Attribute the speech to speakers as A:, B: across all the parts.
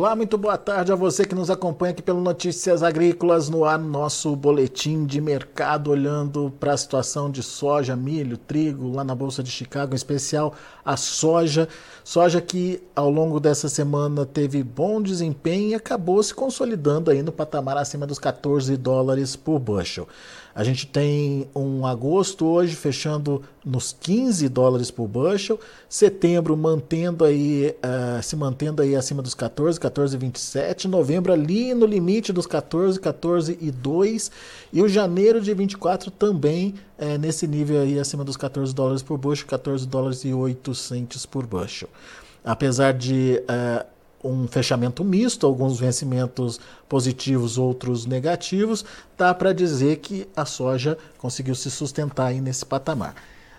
A: Olá, muito boa tarde a você que nos acompanha aqui pelo Notícias Agrícolas no ar, nosso boletim de mercado, olhando para a situação de soja, milho, trigo, lá na Bolsa de Chicago, em especial a soja. Soja que ao longo dessa semana teve bom desempenho e acabou se consolidando aí no patamar acima dos 14 dólares por bushel. A gente tem um agosto hoje fechando nos 15 dólares por bushel, setembro mantendo aí, uh, se mantendo aí acima dos 14, 14,27, novembro ali no limite dos 14, 14 e 2 o janeiro de 24 também uh, nesse nível aí acima dos 14 dólares por bushel, 14 dólares e 8 centes por bushel. Apesar de uh, um fechamento misto, alguns vencimentos positivos, outros negativos, dá para dizer que a soja conseguiu se sustentar aí nesse patamar.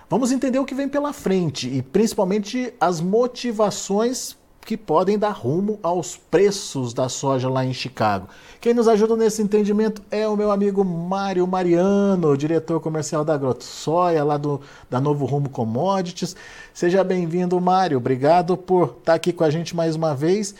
A: Vamos entender o que vem pela frente e principalmente as motivações que podem dar rumo aos preços da soja lá em Chicago. Quem nos ajuda nesse entendimento é o meu amigo Mário Mariano, diretor comercial da Soia, lá do, da Novo Rumo Commodities. Seja bem-vindo, Mário. Obrigado por estar aqui com a gente mais uma vez.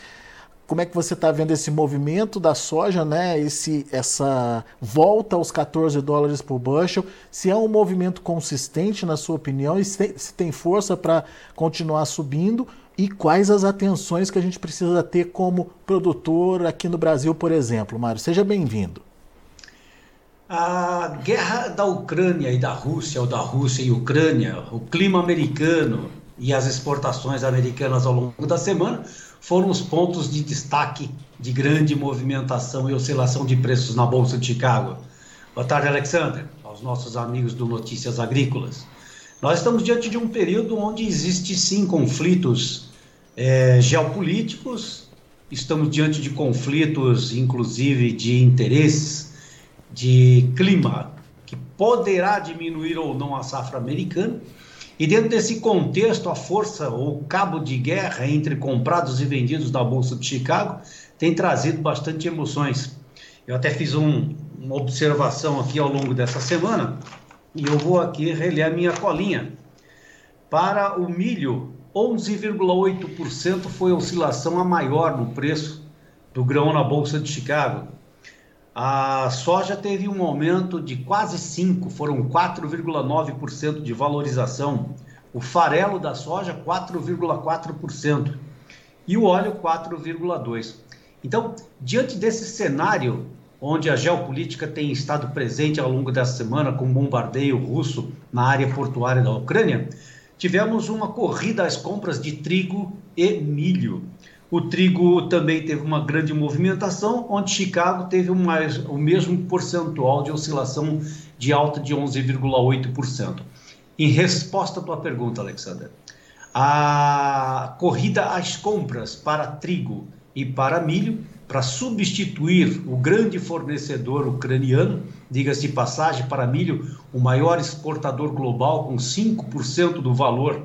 A: Como é que você está vendo esse movimento da soja, né? Esse, essa volta aos 14 dólares por bushel? Se é um movimento consistente, na sua opinião, e se tem, se tem força para continuar subindo? E quais as atenções que a gente precisa ter como produtor aqui no Brasil, por exemplo. Mário, seja bem-vindo.
B: A guerra da Ucrânia e da Rússia, ou da Rússia e Ucrânia, o clima americano e as exportações americanas ao longo da semana foram os pontos de destaque de grande movimentação e oscilação de preços na Bolsa de Chicago. Boa tarde, Alexander, aos nossos amigos do Notícias Agrícolas. Nós estamos diante de um período onde existe sim conflitos é, geopolíticos, estamos diante de conflitos, inclusive de interesses, de clima, que poderá diminuir ou não a safra americana. E dentro desse contexto, a força ou cabo de guerra entre comprados e vendidos da Bolsa de Chicago tem trazido bastante emoções. Eu até fiz um, uma observação aqui ao longo dessa semana e eu vou aqui reler a minha colinha. Para o milho, 11,8% foi a oscilação a maior no preço do grão na Bolsa de Chicago. A soja teve um aumento de quase 5, foram 4,9% de valorização. O farelo da soja, 4,4%. E o óleo, 4,2%. Então, diante desse cenário onde a geopolítica tem estado presente ao longo dessa semana com bombardeio russo na área portuária da Ucrânia, tivemos uma corrida às compras de trigo e milho. O trigo também teve uma grande movimentação, onde Chicago teve o mesmo percentual de oscilação de alta de 11,8%. Em resposta à tua pergunta, Alexander, a corrida às compras para trigo e para milho para substituir o grande fornecedor ucraniano, diga-se de passagem, para milho, o maior exportador global, com 5% do valor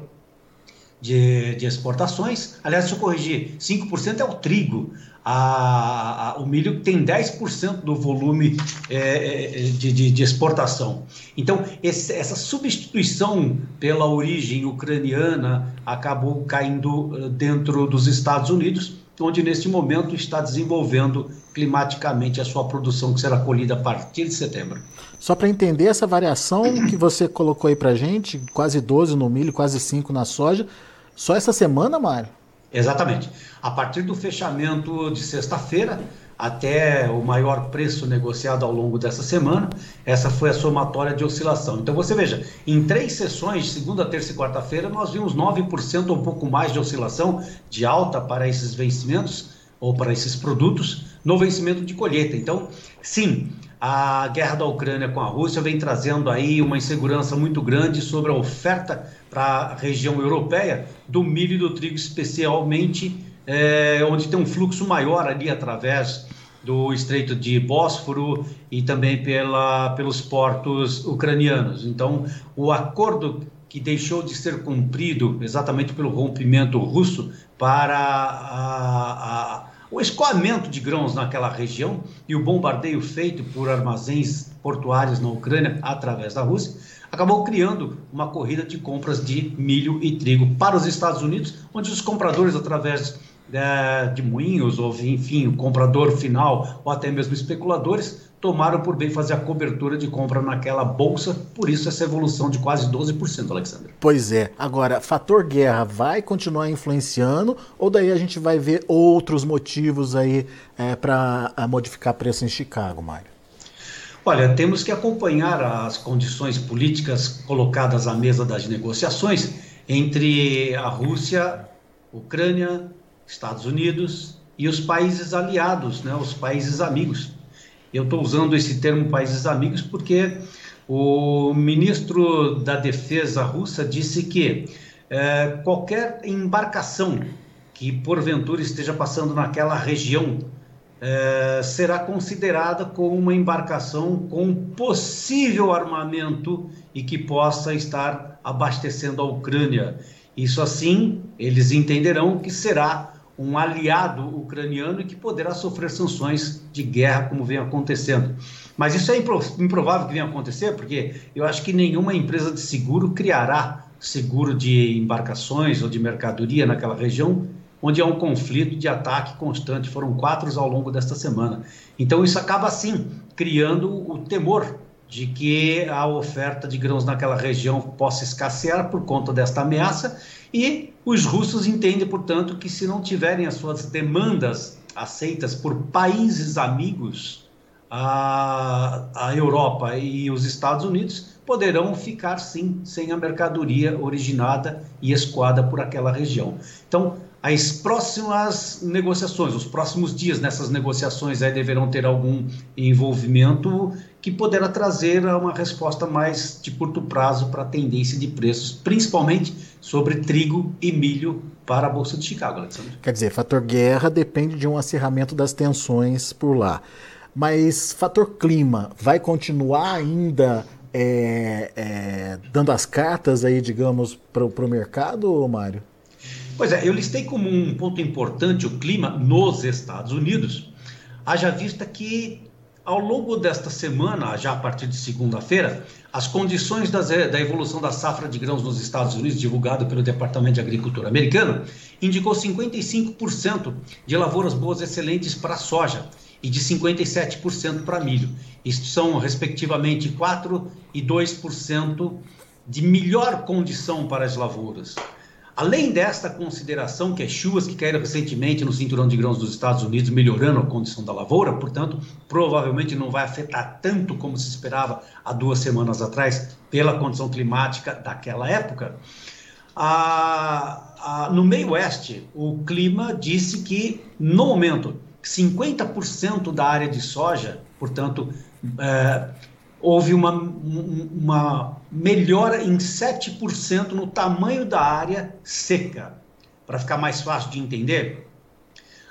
B: de, de, exportações. Aliás, deixa eu corrigir: 5% é o trigo. A, a, o milho tem 10% do volume é, é, de, de, de, exportação. Então, esse, essa substituição pela origem ucraniana acabou caindo eh, dentro dos Estados Unidos onde neste momento está desenvolvendo climaticamente a sua produção que será colhida a partir de setembro.
A: Só para entender essa variação que você colocou aí para gente, quase 12 no milho, quase 5 na soja, só essa semana, Mário?
B: Exatamente. A partir do fechamento de sexta-feira, até o maior preço negociado ao longo dessa semana. Essa foi a somatória de oscilação. Então você veja, em três sessões, segunda, terça e quarta-feira, nós vimos 9% ou um pouco mais de oscilação de alta para esses vencimentos ou para esses produtos no vencimento de colheita. Então, sim, a guerra da Ucrânia com a Rússia vem trazendo aí uma insegurança muito grande sobre a oferta para a região europeia do milho e do trigo, especialmente é, onde tem um fluxo maior ali através do Estreito de Bósforo e também pela, pelos portos ucranianos. Então, o acordo que deixou de ser cumprido exatamente pelo rompimento russo para a, a, o escoamento de grãos naquela região e o bombardeio feito por armazéns portuários na Ucrânia através da Rússia, acabou criando uma corrida de compras de milho e trigo para os Estados Unidos, onde os compradores, através é, de moinhos, ou enfim, o comprador final, ou até mesmo especuladores, tomaram por bem fazer a cobertura de compra naquela bolsa, por isso essa evolução de quase 12%, Alexandre.
A: Pois é. Agora, fator guerra vai continuar influenciando ou daí a gente vai ver outros motivos aí é, para modificar preço em Chicago, Mário?
B: Olha, temos que acompanhar as condições políticas colocadas à mesa das negociações entre a Rússia, Ucrânia, Estados Unidos e os países aliados, né, os países amigos. Eu estou usando esse termo países amigos porque o ministro da Defesa russa disse que é, qualquer embarcação que porventura esteja passando naquela região é, será considerada como uma embarcação com possível armamento e que possa estar abastecendo a Ucrânia. Isso assim, eles entenderão que será um aliado ucraniano e que poderá sofrer sanções de guerra, como vem acontecendo. Mas isso é improvável que venha acontecer, porque eu acho que nenhuma empresa de seguro criará seguro de embarcações ou de mercadoria naquela região onde há um conflito de ataque constante. Foram quatro ao longo desta semana. Então, isso acaba, sim, criando o temor de que a oferta de grãos naquela região possa escassear por conta desta ameaça e os russos entendem, portanto, que se não tiverem as suas demandas aceitas por países amigos, a, Europa e os Estados Unidos poderão ficar sim sem a mercadoria originada e escoada por aquela região. Então, as próximas negociações, os próximos dias nessas negociações aí deverão ter algum envolvimento que poderá trazer uma resposta mais de curto prazo para a tendência de preços, principalmente sobre trigo e milho para a Bolsa de Chicago, Alexandre.
A: Quer dizer, fator guerra depende de um acirramento das tensões por lá. Mas fator clima vai continuar ainda é, é, dando as cartas aí, digamos, para o mercado, Mário?
B: Pois é, eu listei como um ponto importante o clima nos Estados Unidos, haja vista que ao longo desta semana, já a partir de segunda-feira, as condições das, da evolução da safra de grãos nos Estados Unidos, divulgado pelo Departamento de Agricultura americano, indicou 55% de lavouras boas excelentes para soja e de 57% para milho. Isto são, respectivamente, 4% e 2% de melhor condição para as lavouras. Além desta consideração que as chuvas que caíram recentemente no cinturão de grãos dos Estados Unidos melhorando a condição da lavoura, portanto, provavelmente não vai afetar tanto como se esperava há duas semanas atrás pela condição climática daquela época. no meio oeste, o clima disse que, no momento, 50% da área de soja, portanto, é, houve uma, uma melhora em 7% no tamanho da área seca. Para ficar mais fácil de entender,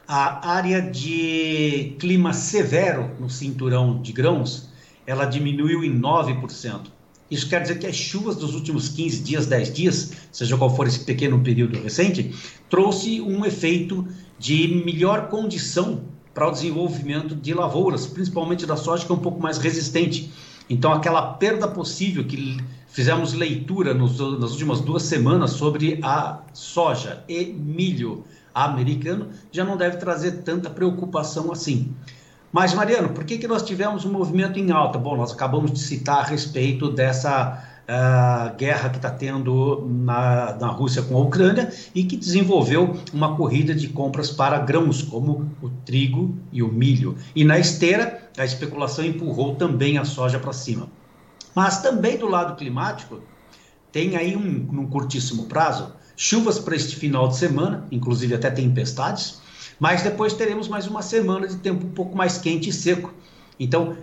B: a área de clima severo no cinturão de grãos, ela diminuiu em 9%. Isso quer dizer que as chuvas dos últimos 15 dias, 10 dias, seja qual for esse pequeno período recente, trouxe um efeito de melhor condição para o desenvolvimento de lavouras, principalmente da soja, que é um pouco mais resistente. Então, aquela perda possível que fizemos leitura nos, nas últimas duas semanas sobre a soja e milho americano já não deve trazer tanta preocupação assim. Mas, Mariano, por que, que nós tivemos um movimento em alta? Bom, nós acabamos de citar a respeito dessa a guerra que está tendo na, na Rússia com a Ucrânia e que desenvolveu uma corrida de compras para grãos, como o trigo e o milho. E na esteira, a especulação empurrou também a soja para cima. Mas também do lado climático, tem aí, um, num curtíssimo prazo, chuvas para este final de semana, inclusive até tempestades, mas depois teremos mais uma semana de tempo um pouco mais quente e seco. Então,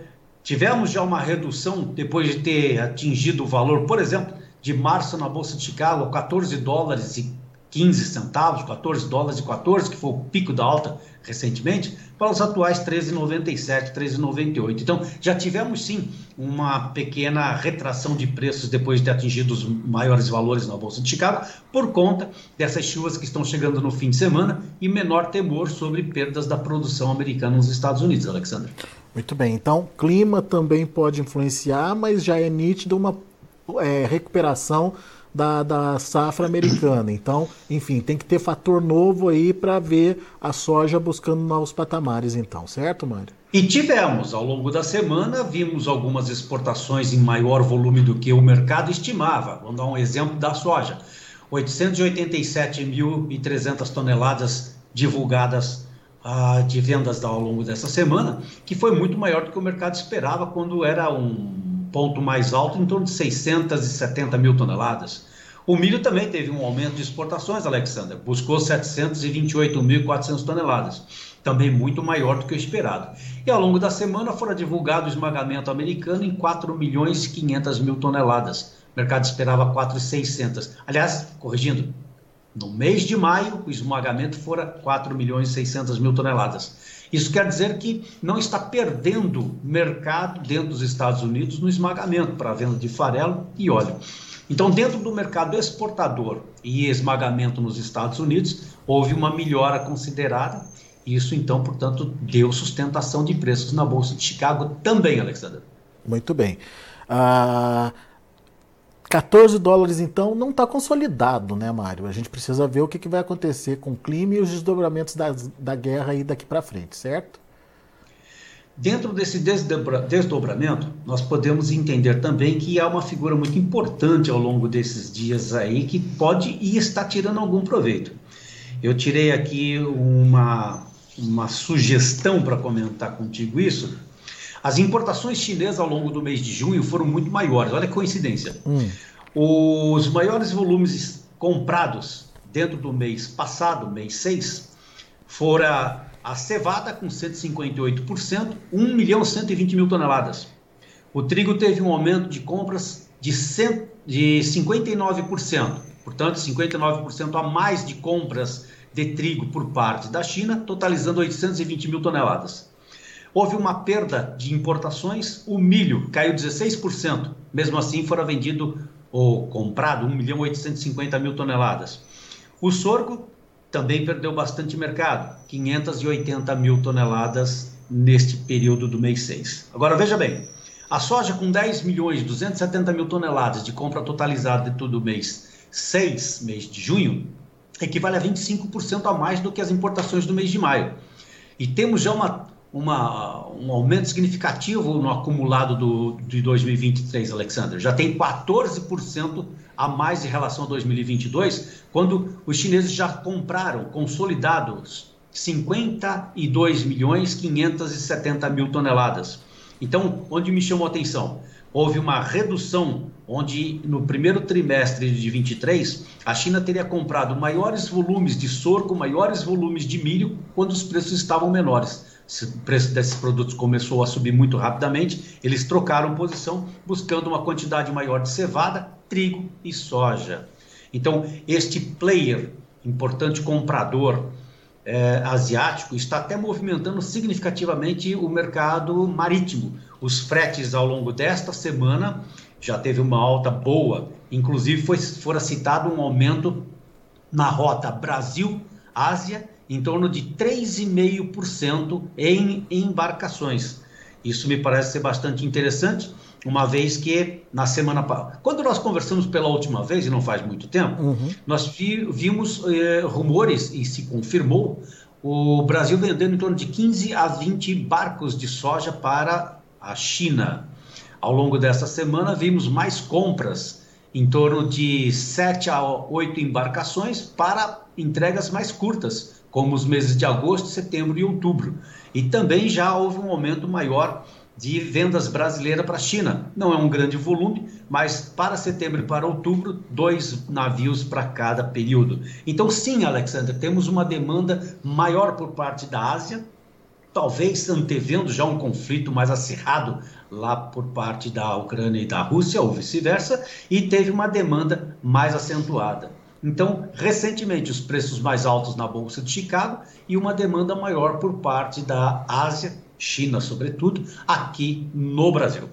B: Tivemos já uma redução depois de ter atingido o valor, por exemplo, de março na Bolsa de Chicago, 14 dólares e 15 centavos, 14 dólares e 14, que foi o pico da alta recentemente, para os atuais 13,97, 13,98. Então, já tivemos sim uma pequena retração de preços depois de ter atingido os maiores valores na Bolsa de Chicago, por conta dessas chuvas que estão chegando no fim de semana e menor temor sobre perdas da produção americana nos Estados Unidos, Alexandre.
A: Muito bem, então clima também pode influenciar, mas já é nítido uma é, recuperação da, da safra americana. Então, enfim, tem que ter fator novo aí para ver a soja buscando novos patamares, então, certo, Mário?
B: E tivemos, ao longo da semana, vimos algumas exportações em maior volume do que o mercado estimava. Vamos dar um exemplo da soja. 887.300 toneladas divulgadas ah, de vendas ao longo dessa semana, que foi muito maior do que o mercado esperava quando era um ponto mais alto, em torno de 670 mil toneladas. O milho também teve um aumento de exportações, Alexander, buscou 728.400 toneladas, também muito maior do que o esperado. E ao longo da semana fora divulgado o esmagamento americano em 4 milhões e 500 mil toneladas. O mercado esperava 4,600. Aliás, corrigindo, no mês de maio o esmagamento fora 4 milhões e 600 mil toneladas. Isso quer dizer que não está perdendo mercado dentro dos Estados Unidos no esmagamento para a venda de farelo e óleo. Então, dentro do mercado exportador e esmagamento nos Estados Unidos, houve uma melhora considerada isso, então, portanto, deu sustentação de preços na Bolsa de Chicago também, Alexander.
A: Muito bem. Ah, 14 dólares, então, não está consolidado, né, Mário? A gente precisa ver o que, que vai acontecer com o clima e os desdobramentos da, da guerra aí daqui para frente, certo?
B: Dentro desse desdobra, desdobramento, nós podemos entender também que há uma figura muito importante ao longo desses dias aí que pode e está tirando algum proveito. Eu tirei aqui uma, uma sugestão para comentar contigo isso. As importações chinesas ao longo do mês de junho foram muito maiores. Olha que coincidência. Hum. Os maiores volumes comprados dentro do mês passado, mês 6, fora a cevada com 158%, 1 milhão 120 mil toneladas. O trigo teve um aumento de compras de, 100, de 59%, portanto, 59% a mais de compras de trigo por parte da China, totalizando 820 mil toneladas. Houve uma perda de importações, o milho caiu 16%, mesmo assim fora vendido ou comprado 1 milhão 850 mil toneladas. O sorgo também perdeu bastante mercado, 580 mil toneladas neste período do mês 6. Agora veja bem, a soja com 10 milhões 270 mil toneladas de compra totalizada de todo mês 6, mês de junho, equivale a 25% a mais do que as importações do mês de maio. E temos já uma, uma, um aumento significativo no acumulado do, de 2023, Alexander. Já tem 14% a mais em relação a 2022, quando os chineses já compraram consolidados 52 milhões 570 mil toneladas. Então, onde me chamou a atenção? houve uma redução, onde no primeiro trimestre de 23 a China teria comprado maiores volumes de sorgo, maiores volumes de milho, quando os preços estavam menores. O preço desses produtos começou a subir muito rapidamente, eles trocaram posição, buscando uma quantidade maior de cevada, trigo e soja. Então, este player, importante comprador é, asiático, está até movimentando significativamente o mercado marítimo os fretes ao longo desta semana já teve uma alta boa, inclusive foi fora citado um aumento na rota Brasil-Ásia em torno de 3,5% em embarcações. Isso me parece ser bastante interessante, uma vez que na semana quando nós conversamos pela última vez e não faz muito tempo, uhum. nós vi, vimos eh, rumores e se confirmou o Brasil vendendo em torno de 15 a 20 barcos de soja para a China. Ao longo dessa semana, vimos mais compras, em torno de 7 a 8 embarcações para entregas mais curtas, como os meses de agosto, setembro e outubro. E também já houve um aumento maior de vendas brasileiras para a China. Não é um grande volume, mas para setembro e para outubro, dois navios para cada período. Então, sim, Alexandre, temos uma demanda maior por parte da Ásia talvez antevendo já um conflito mais acirrado lá por parte da Ucrânia e da Rússia, ou vice-versa, e teve uma demanda mais acentuada. Então, recentemente, os preços mais altos na Bolsa de Chicago e uma demanda maior por parte da Ásia, China, sobretudo, aqui no Brasil.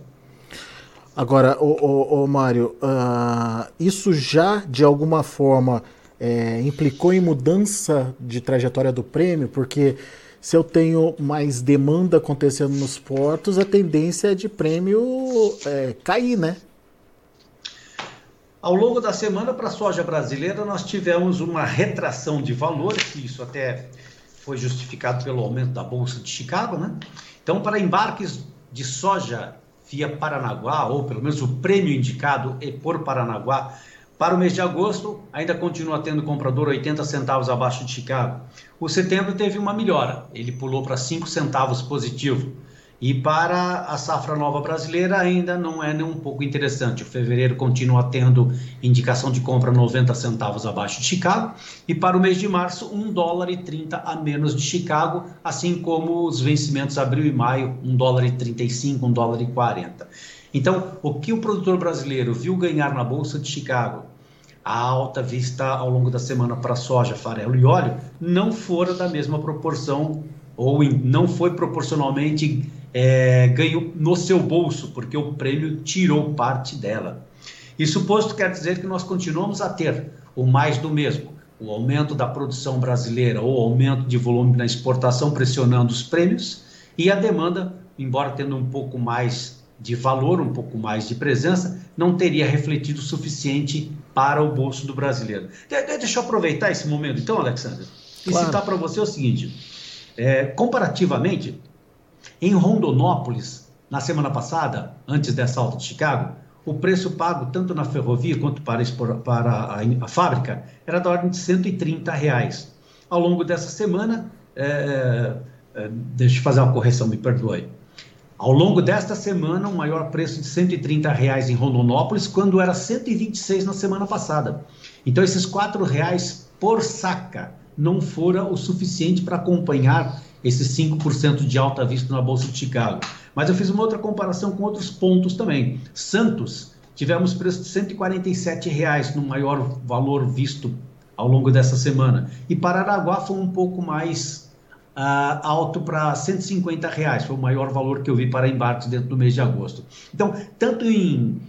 A: Agora, o, Mário, uh, isso já de alguma forma é, implicou em mudança de trajetória do prêmio, porque se eu tenho mais demanda acontecendo nos portos, a tendência é de prêmio é, cair, né?
B: Ao longo da semana, para a soja brasileira, nós tivemos uma retração de valores, isso até foi justificado pelo aumento da Bolsa de Chicago, né? Então, para embarques de soja via Paranaguá, ou pelo menos o prêmio indicado é por Paranaguá, para o mês de agosto, ainda continua tendo comprador 80 centavos abaixo de Chicago. O setembro teve uma melhora, ele pulou para 5 centavos positivo. E para a safra nova brasileira ainda não é nem um pouco interessante. O fevereiro continua tendo indicação de compra 90 centavos abaixo de Chicago e para o mês de março 1 dólar e 30 a menos de Chicago, assim como os vencimentos abril e maio 1 dólar e 35, 1 dólar e 40. Então, o que o produtor brasileiro viu ganhar na bolsa de Chicago, a alta vista ao longo da semana para soja, farelo e óleo, não fora da mesma proporção ou não foi proporcionalmente é, ganho no seu bolso, porque o prêmio tirou parte dela. Isso posto quer dizer que nós continuamos a ter o mais do mesmo, o aumento da produção brasileira ou aumento de volume na exportação pressionando os prêmios e a demanda, embora tendo um pouco mais de valor, um pouco mais de presença, não teria refletido o suficiente para o bolso do brasileiro. Deixa eu aproveitar esse momento, então, Alexandre, e claro. citar para você o seguinte: é, comparativamente, em Rondonópolis, na semana passada, antes dessa alta de Chicago, o preço pago tanto na ferrovia quanto para, a, fábrica era da ordem de 130 reais. Ao longo dessa semana, é, é, deixa eu fazer uma correção, me perdoe. Ao longo desta semana, o um maior preço de 130 reais em Rondonópolis, quando era 126 na semana passada. Então, esses quatro reais por saca não fora o suficiente para acompanhar esses 5% de alta visto na Bolsa de Chicago. Mas eu fiz uma outra comparação com outros pontos também. Santos, tivemos preço de 147 reais no maior valor visto ao longo dessa semana. E Paranaguá foi um pouco mais uh, alto para 150 reais, foi o maior valor que eu vi para embarques dentro do mês de agosto. Então, tanto em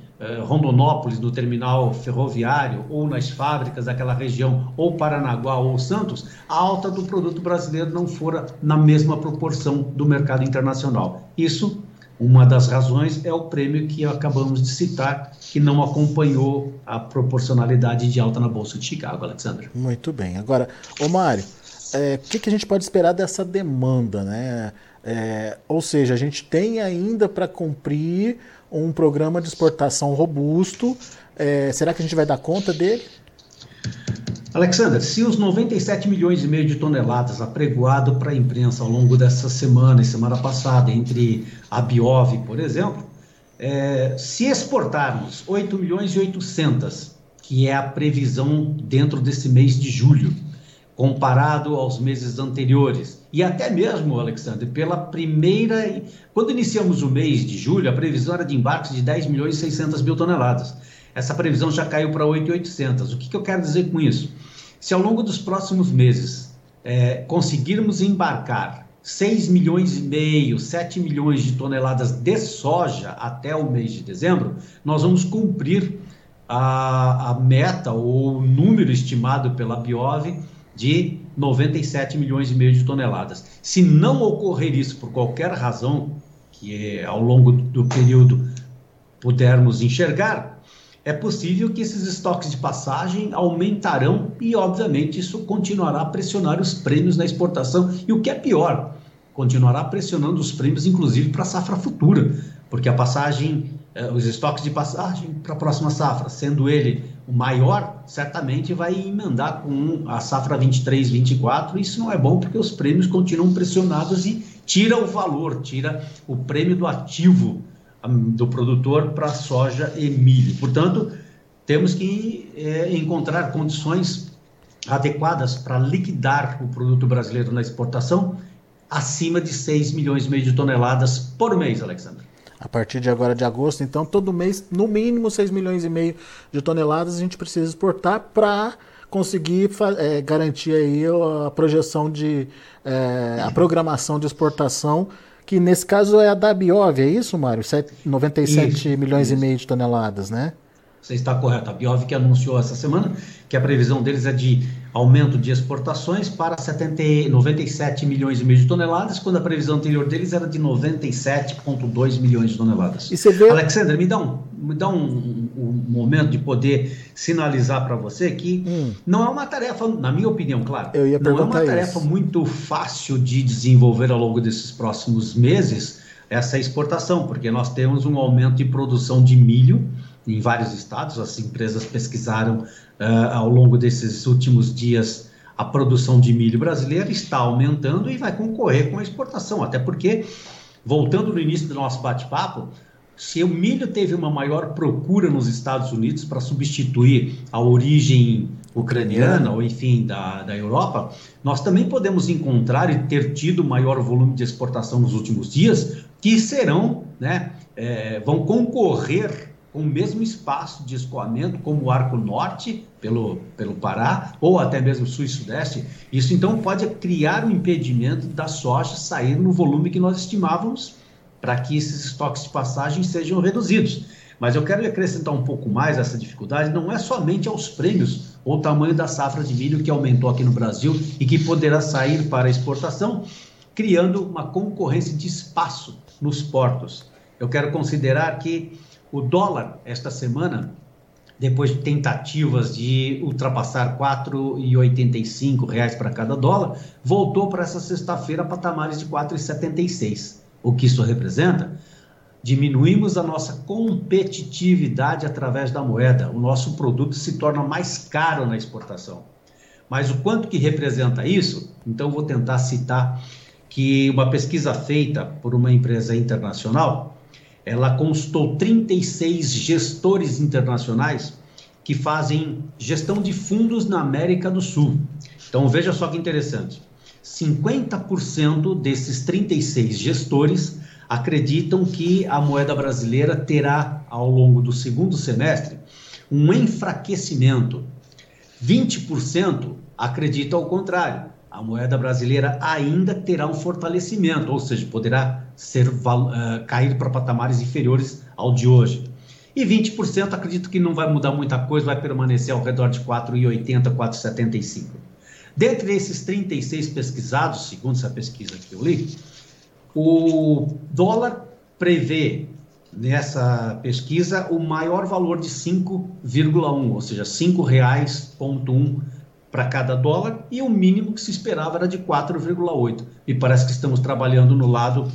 B: Rondonópolis, no terminal ferroviário, ou nas fábricas daquela região, ou Paranaguá ou Santos, a alta do produto brasileiro não fora na mesma proporção do mercado internacional. Isso, uma das razões, é o prêmio que acabamos de citar, que não acompanhou a proporcionalidade de alta na Bolsa de Chicago, Alexandre.
A: Muito bem. Agora, ô Mário, é, o que, que a gente pode esperar dessa demanda, né? É, ou seja, a gente tem ainda para cumprir um programa de exportação robusto. É, será que a gente vai dar conta dele?
B: Alexander, se os 97 milhões e meio de toneladas apregoado para a imprensa ao longo dessa semana e semana passada, entre a Biov, por exemplo, é, se exportarmos 8 milhões e 800, que é a previsão dentro desse mês de julho, comparado aos meses anteriores. E até mesmo, Alexandre, pela primeira. Quando iniciamos o mês de julho, a previsão era de embarques de 10 milhões e 600 mil toneladas. Essa previsão já caiu para 8,800. O que, que, eu quero dizer com isso? Se ao longo dos próximos meses é, conseguirmos embarcar 6 milhões e meio, 7 milhões de toneladas de soja até o mês de dezembro, nós vamos cumprir a, a meta ou o número estimado pela Biov de 97 milhões e meio de toneladas. Se não ocorrer isso por qualquer razão, que é, ao longo do período pudermos enxergar, é possível que esses estoques de passagem aumentarão e, obviamente, isso continuará a pressionar os prêmios na exportação. E o que é pior, continuará pressionando os prêmios, inclusive para a safra futura, porque a passagem, eh, os estoques de passagem para a próxima safra, sendo ele o maior, certamente vai emendar com a safra 23, 24. Isso não é bom porque os prêmios continuam pressionados e tira o valor, tira o prêmio do ativo um, do produtor para soja e milho. Portanto, temos que é, encontrar condições adequadas para liquidar o produto brasileiro na exportação acima de 6 milhões e meio de toneladas por mês, Alexandre
A: a partir de agora de agosto. Então, todo mês, no mínimo 6 milhões e meio de toneladas a gente precisa exportar para conseguir é, garantir aí a projeção de é, a programação de exportação que nesse caso é a da Biov, é isso, Mário? 97 isso, milhões isso. e meio de toneladas, né?
B: Você está correto. A Biov que anunciou essa semana que a previsão deles é de aumento de exportações para 70, 97 milhões e meio de toneladas, quando a previsão anterior deles era de 97,2 milhões de toneladas. E você vê... Alexandre, me dá um, me dá um, um, um momento de poder sinalizar para você que hum. não é uma tarefa, na minha opinião, claro, não é uma tarefa isso. muito fácil de desenvolver ao longo desses próximos meses essa exportação, porque nós temos um aumento de produção de milho em vários estados, as empresas pesquisaram uh, ao longo desses últimos dias a produção de milho brasileira está aumentando e vai concorrer com a exportação, até porque, voltando no início do nosso bate-papo, se o milho teve uma maior procura nos Estados Unidos para substituir a origem ucraniana, ou enfim, da, da Europa, nós também podemos encontrar e ter tido maior volume de exportação nos últimos dias, que serão, né, é, vão concorrer com o mesmo espaço de escoamento como o Arco Norte, pelo, pelo Pará, ou até mesmo Sul e Sudeste. Isso então pode criar um impedimento da soja sair no volume que nós estimávamos para que esses estoques de passagem sejam reduzidos. Mas eu quero acrescentar um pouco mais essa dificuldade, não é somente aos prêmios ou tamanho da safra de milho que aumentou aqui no Brasil e que poderá sair para exportação, criando uma concorrência de espaço nos portos. Eu quero considerar que o dólar, esta semana, depois de tentativas de ultrapassar R$ 4,85 para cada dólar, voltou para essa sexta-feira a patamares de R$ 4,76. O que isso representa? Diminuímos a nossa competitividade através da moeda. O nosso produto se torna mais caro na exportação. Mas o quanto que representa isso? Então vou tentar citar que uma pesquisa feita por uma empresa internacional ela consultou 36 gestores internacionais que fazem gestão de fundos na América do Sul. Então veja só que interessante. 50% desses 36 gestores acreditam que a moeda brasileira terá, ao longo do segundo semestre, um enfraquecimento. 20% acreditam ao contrário. A moeda brasileira ainda terá um fortalecimento, ou seja, poderá ser, uh, cair para patamares inferiores ao de hoje. E 20% acredito que não vai mudar muita coisa, vai permanecer ao redor de 4,80, 4,75. Dentre esses 36 pesquisados, segundo essa pesquisa que eu li, o dólar prevê nessa pesquisa o maior valor de 5,1, ou seja, R$ 5,1 para cada dólar, e o mínimo que se esperava era de 4,8. E parece que estamos trabalhando no lado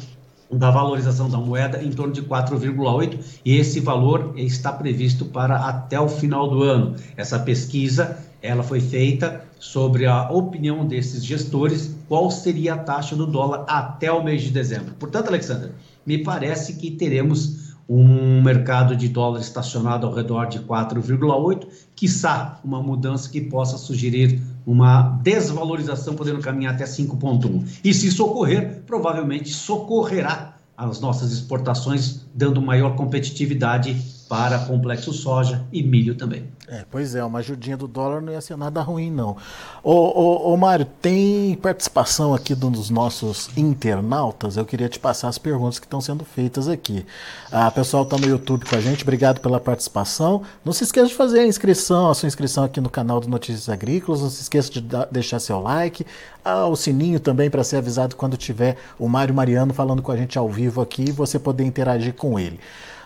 B: da valorização da moeda em torno de 4,8 e esse valor está previsto para até o final do ano. Essa pesquisa ela foi feita sobre a opinião desses gestores, qual seria a taxa do dólar até o mês de dezembro. Portanto, Alexandre, me parece que teremos um mercado de dólar estacionado ao redor de 4,8, quiçá uma mudança que possa sugerir uma desvalorização, podendo caminhar até 5,1. E se isso ocorrer, provavelmente socorrerá as nossas exportações, dando maior competitividade para complexo soja e milho também.
A: É, pois é, uma ajudinha do dólar não ia ser nada ruim, não. Ô, ô, ô Mário, tem participação aqui dos nossos internautas. Eu queria te passar as perguntas que estão sendo feitas aqui. A pessoal está no YouTube com a gente, obrigado pela participação. Não se esqueça de fazer a inscrição, a sua inscrição aqui no canal do Notícias Agrícolas. Não se esqueça de deixar seu like, ah, o sininho também para ser avisado quando tiver o Mário Mariano falando com a gente ao vivo aqui e você poder interagir com ele.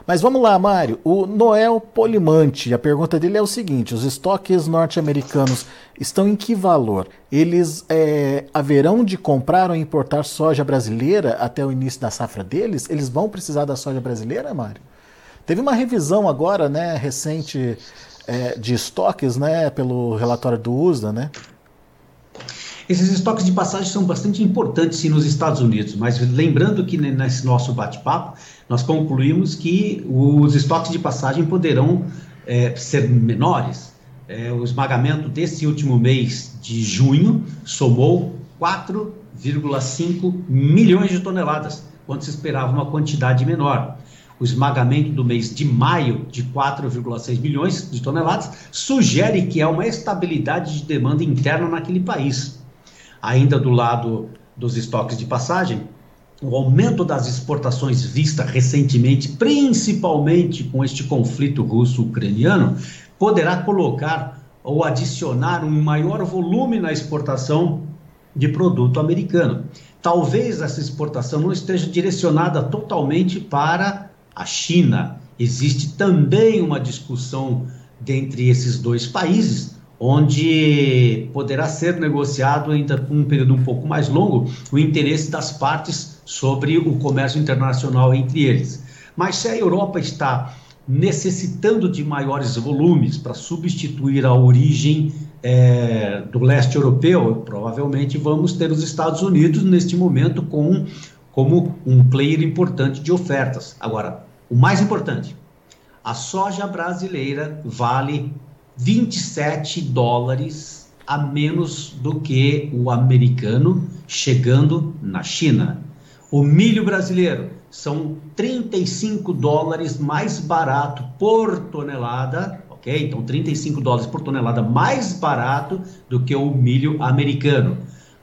A: Mas vamos lá, Mário. O Noel Polimante, a pergunta dele é o seguinte: os estoques norte-americanos estão em que valor? Eles é, haverão de comprar ou importar soja brasileira até o início da safra deles? Eles vão precisar da soja brasileira, Mário? Teve uma revisão agora, né, recente, é, de estoques, né, pelo relatório do USDA, né?
B: Esses estoques de passagem são bastante importantes sim, nos Estados Unidos, mas lembrando que nesse nosso bate-papo nós concluímos que os estoques de passagem poderão é, ser menores. É, o esmagamento desse último mês de junho somou 4,5 milhões de toneladas, quando se esperava uma quantidade menor. O esmagamento do mês de maio, de 4,6 milhões de toneladas, sugere que há uma estabilidade de demanda interna naquele país ainda do lado dos estoques de passagem, o aumento das exportações vista recentemente, principalmente com este conflito russo-ucraniano, poderá colocar ou adicionar um maior volume na exportação de produto americano. Talvez essa exportação não esteja direcionada totalmente para a China. Existe também uma discussão dentre esses dois países, onde poderá ser negociado ainda um período um pouco mais longo o interesse das partes sobre o comércio internacional entre eles. Mas se a Europa está necessitando de maiores volumes para substituir a origem é, do leste europeu, provavelmente vamos ter os Estados Unidos neste momento com, como um player importante de ofertas. Agora, o mais importante, a soja brasileira vale 27 dólares a menos do que o americano chegando na China. O milho brasileiro são 35 dólares mais barato por tonelada, ok? Então 35 dólares por tonelada mais barato do que o milho americano.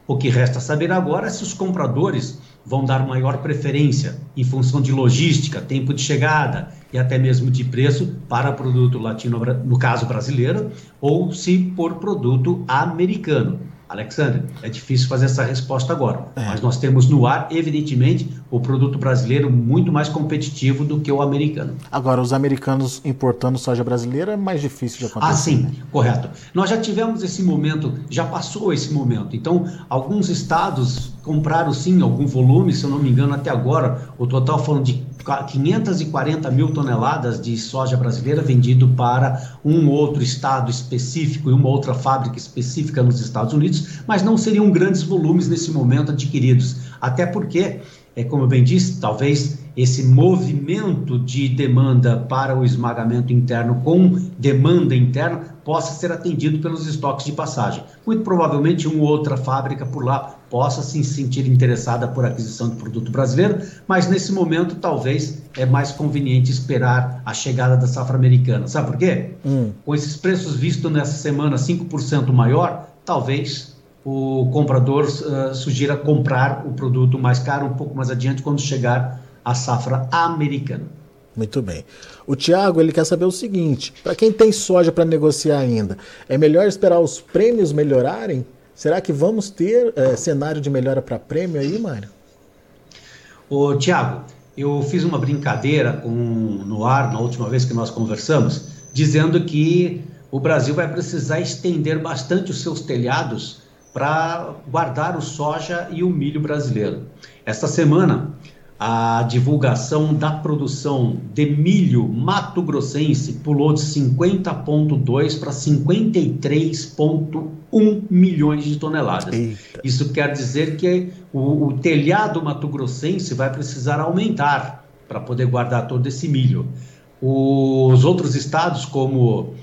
B: O que resta saber agora é se os compradores vão dar maior preferência em função de logística, tempo de chegada e até mesmo de preço para produto latino, no caso brasileiro, ou se por produto americano. Alexandre, é difícil fazer essa resposta agora, é. mas nós temos no ar, evidentemente, o produto brasileiro muito mais competitivo do que o americano.
A: Agora, os americanos importando soja brasileira é mais difícil de acontecer.
B: Ah, sim, né? correto. Nós já tivemos esse momento, já passou esse momento. Então, alguns estados compraram sim algum volume, se eu não me engano, até agora, o total foram de 540 mil toneladas de soja brasileira vendido para um outro estado específico e uma outra fábrica específica nos Estados Unidos, mas não seriam grandes volumes nesse momento adquiridos, até porque, é, como eu bem disse, talvez esse movimento de demanda para o esmagamento interno com demanda interna possa ser atendido pelos estoques de passagem. Muito provavelmente uma outra fábrica por lá possa se sentir interessada por aquisição de produto brasileiro, mas nesse momento talvez é mais conveniente esperar a chegada da safra americana. Sabe por quê? Hum. Com esses preços vistos nessa semana 5% maior, talvez o comprador uh, sugira comprar o produto mais caro um pouco mais adiante quando chegar a safra americana.
A: Muito bem. O Tiago ele quer saber o seguinte: para quem tem soja para negociar ainda, é melhor esperar os prêmios melhorarem? Será que vamos ter é, cenário de melhora para prêmio aí, Mário?
B: Ô, Tiago, eu fiz uma brincadeira com, no ar na última vez que nós conversamos, dizendo que o Brasil vai precisar estender bastante os seus telhados para guardar o soja e o milho brasileiro. Esta semana, a divulgação da produção de milho mato-grossense pulou de 50,2 para 53,1 milhões de toneladas. Eita. Isso quer dizer que o, o telhado mato-grossense vai precisar aumentar para poder guardar todo esse milho. Os outros estados, como uh,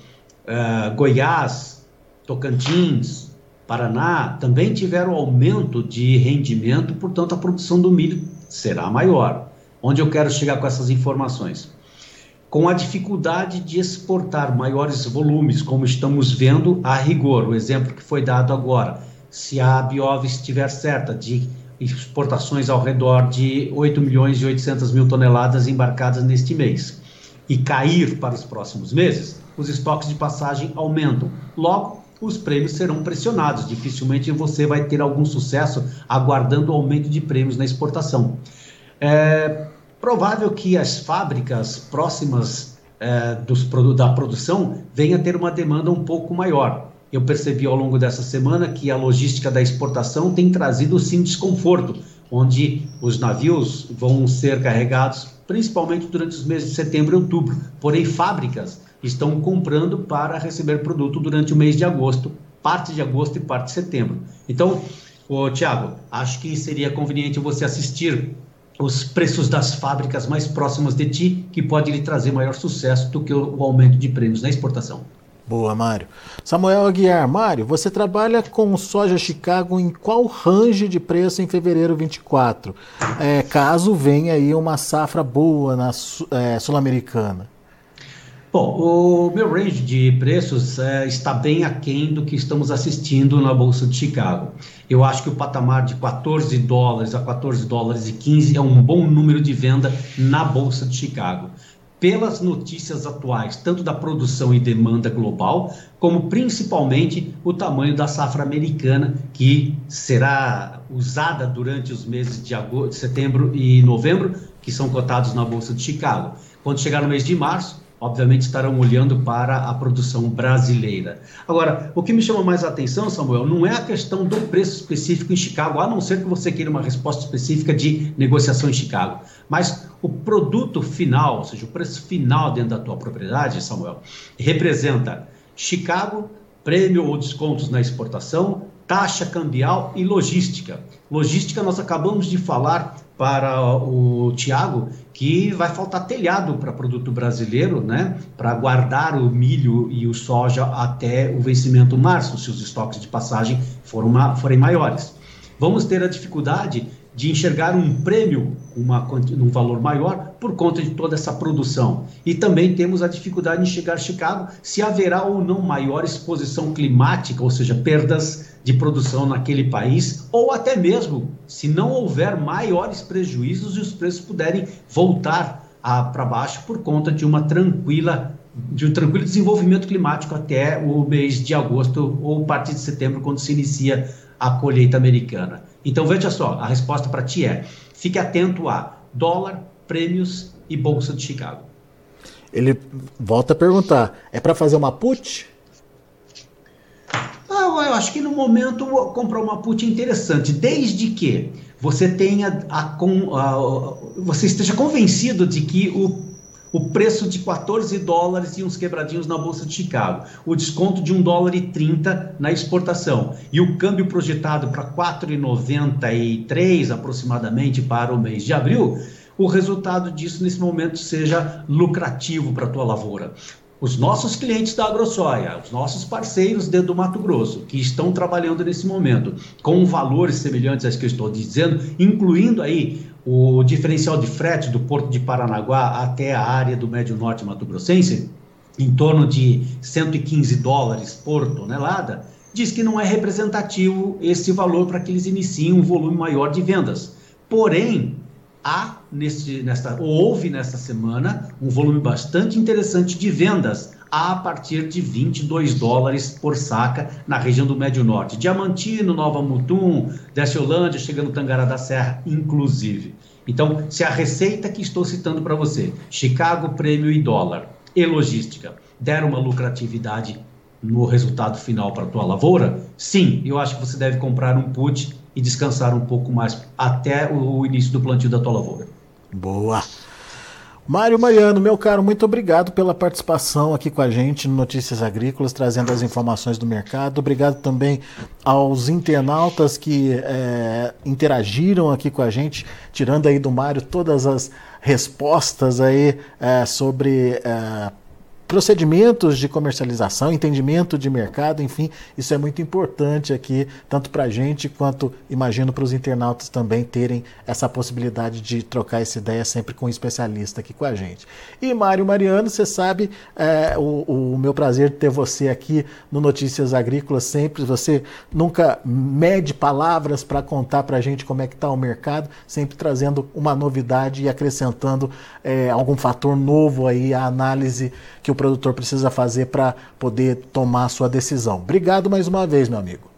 B: Goiás, Tocantins, Paraná, também tiveram aumento de rendimento, portanto, a produção do milho será maior. Onde eu quero chegar com essas informações? Com a dificuldade de exportar maiores volumes, como estamos vendo a rigor, o exemplo que foi dado agora, se a Biov estiver certa de exportações ao redor de 8 milhões e 800 mil toneladas embarcadas neste mês e cair para os próximos meses, os estoques de passagem aumentam. Logo, os prêmios serão pressionados. Dificilmente você vai ter algum sucesso aguardando o aumento de prêmios na exportação. É provável que as fábricas próximas é, dos, da produção venham a ter uma demanda um pouco maior. Eu percebi ao longo dessa semana que a logística da exportação tem trazido sim desconforto, onde os navios vão ser carregados principalmente durante os meses de setembro e outubro. Porém, fábricas estão comprando para receber produto durante o mês de agosto, parte de agosto e parte de setembro. Então, Tiago, acho que seria conveniente você assistir os preços das fábricas mais próximas de ti, que pode lhe trazer maior sucesso do que o, o aumento de prêmios na exportação.
A: Boa, Mário. Samuel Aguiar, Mário, você trabalha com soja Chicago em qual range de preço em fevereiro 24? É, caso venha aí uma safra boa na é, sul-americana.
B: Bom, o meu range de preços é, está bem aquém do que estamos assistindo na Bolsa de Chicago. Eu acho que o patamar de 14 dólares a 14 dólares e 15 é um bom número de venda na Bolsa de Chicago. Pelas notícias atuais, tanto da produção e demanda global, como principalmente o tamanho da safra americana, que será usada durante os meses de, agosto, setembro e novembro, que são cotados na Bolsa de Chicago. Quando chegar no mês de março, obviamente estarão olhando para a produção brasileira. Agora, o que me chama mais a atenção, Samuel, não é a questão do preço específico em Chicago, a não ser que você queira uma resposta específica de negociação em Chicago, mas o produto final, ou seja, o preço final dentro da tua propriedade, Samuel, representa Chicago, prêmio ou descontos na exportação, taxa cambial e logística. Logística, nós acabamos de falar para o Tiago que vai faltar telhado para produto brasileiro, né, para guardar o milho e o soja até o vencimento março, se os estoques de passagem foram, forem maiores. Vamos ter a dificuldade de enxergar um prêmio, uma, um valor maior, por conta de toda essa produção. E também temos a dificuldade de enxergar Chicago se haverá ou não maior exposição climática, ou seja, perdas de produção naquele país, ou até mesmo se não houver maiores prejuízos e os preços puderem voltar para baixo por conta de uma tranquila de um tranquilo desenvolvimento climático até o mês de agosto ou parte de setembro, quando se inicia a colheita americana. Então veja só, a resposta para ti é: fique atento a dólar, prêmios e bolsa de Chicago.
A: Ele volta a perguntar: é para fazer uma put?
B: Eu acho que no momento comprar uma put é interessante, desde que você tenha a, a, você esteja convencido de que o, o preço de 14 dólares e uns quebradinhos na Bolsa de Chicago, o desconto de 1 dólar e 30 na exportação e o câmbio projetado para 4,93 aproximadamente para o mês de abril, o resultado disso nesse momento seja lucrativo para a tua lavoura os nossos clientes da AgroSoia, os nossos parceiros dentro do Mato Grosso, que estão trabalhando nesse momento com valores semelhantes aos que eu estou dizendo, incluindo aí o diferencial de frete do Porto de Paranaguá até a área do Médio Norte Mato Grossense, em torno de 115 dólares por tonelada, diz que não é representativo esse valor para que eles iniciem um volume maior de vendas. Porém, há neste, nesta, houve nesta semana um volume bastante interessante de vendas a partir de 22 dólares por saca na região do Médio Norte. Diamantino, Nova Mutum, Desciolândia, chegando Tangará da Serra, inclusive. Então, se a receita que estou citando para você, Chicago, prêmio e dólar, e logística, deram uma lucratividade no resultado final para a tua lavoura, sim, eu acho que você deve comprar um put e descansar um pouco mais até o início do plantio da tua lavoura.
A: Boa! Mário Mariano, meu caro, muito obrigado pela participação aqui com a gente no Notícias Agrícolas, trazendo as informações do mercado. Obrigado também aos internautas que é, interagiram aqui com a gente, tirando aí do Mário todas as respostas aí é, sobre é, procedimentos de comercialização, entendimento de mercado, enfim, isso é muito importante aqui, tanto para a gente quanto, imagino, para os internautas também terem essa possibilidade de trocar essa ideia sempre com um especialista aqui com a gente. E Mário Mariano, você sabe, é, o, o meu prazer de ter você aqui no Notícias Agrícolas sempre, você nunca mede palavras para contar para a gente como é que está o mercado, sempre trazendo uma novidade e acrescentando é, algum fator novo aí à análise que o produtor precisa fazer para poder tomar a sua decisão. Obrigado mais uma vez, meu amigo.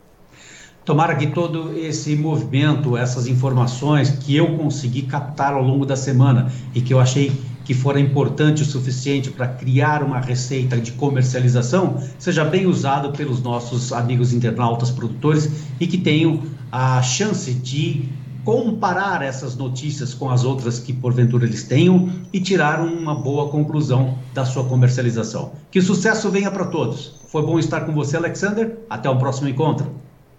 B: Tomara que todo esse movimento, essas informações que eu consegui captar ao longo da semana e que eu achei que fora importante o suficiente para criar uma receita de comercialização, seja bem usado pelos nossos amigos internautas produtores e que tenham a chance de comparar essas notícias com as outras que porventura eles tenham e tirar uma boa conclusão da sua comercialização. Que sucesso venha para todos. Foi bom estar com você, Alexander. Até o próximo encontro.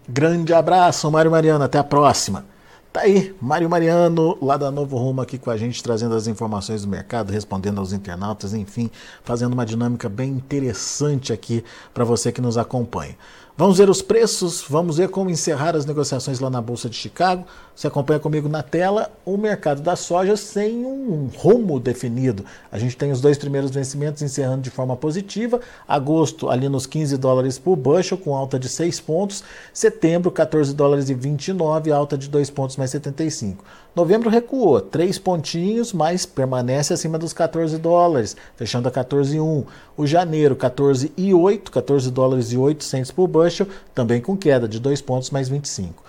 A: Grande abraço, Mário Mariano. Até a próxima. Tá aí, Mário Mariano, lá da Novo Rumo, aqui com a gente, trazendo as informações do mercado, respondendo aos internautas, enfim, fazendo uma dinâmica bem interessante aqui para você que nos acompanha. Vamos ver os preços, vamos ver como encerrar as negociações lá na Bolsa de Chicago. Você acompanha comigo na tela o mercado da soja sem um rumo definido. A gente tem os dois primeiros vencimentos encerrando de forma positiva. Agosto ali nos 15 dólares por bushel, com alta de 6 pontos. Setembro, 14 dólares e 29, alta de 2 pontos mais 75. Novembro recuou 3 pontinhos, mas permanece acima dos 14 dólares, fechando a 14,1. O janeiro, 14,8, 14 dólares e 8 centos por Bushel, também com queda de 2 pontos mais 25.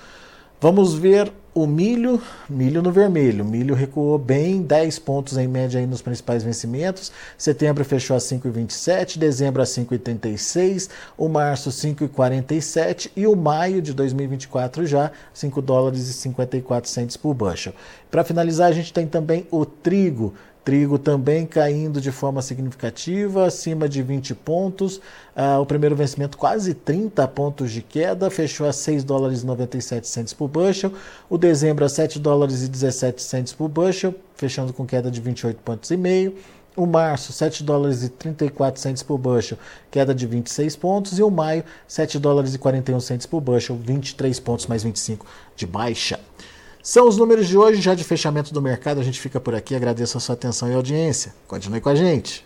A: Vamos ver o milho, milho no vermelho. Milho recuou bem, 10 pontos em média aí nos principais vencimentos. Setembro fechou a 5,27, dezembro a 5,86, o março 5,47 e o maio de 2024 já 5 dólares e 54 centos por bushel. Para finalizar, a gente tem também o trigo Trigo também caindo de forma significativa, acima de 20 pontos. Ah, o primeiro vencimento quase 30 pontos de queda, fechou a 6 dólares e 97 por bushel. O dezembro a 7 dólares e 17 por bushel, fechando com queda de 28 pontos e meio. O março, 7 dólares e 34 centes por bushel, queda de 26 pontos. E o maio, 7 dólares e 41 centes por bushel, 23 pontos mais 25 de baixa. São os números de hoje, já de fechamento do mercado. A gente fica por aqui. Agradeço a sua atenção e audiência. Continue com a gente.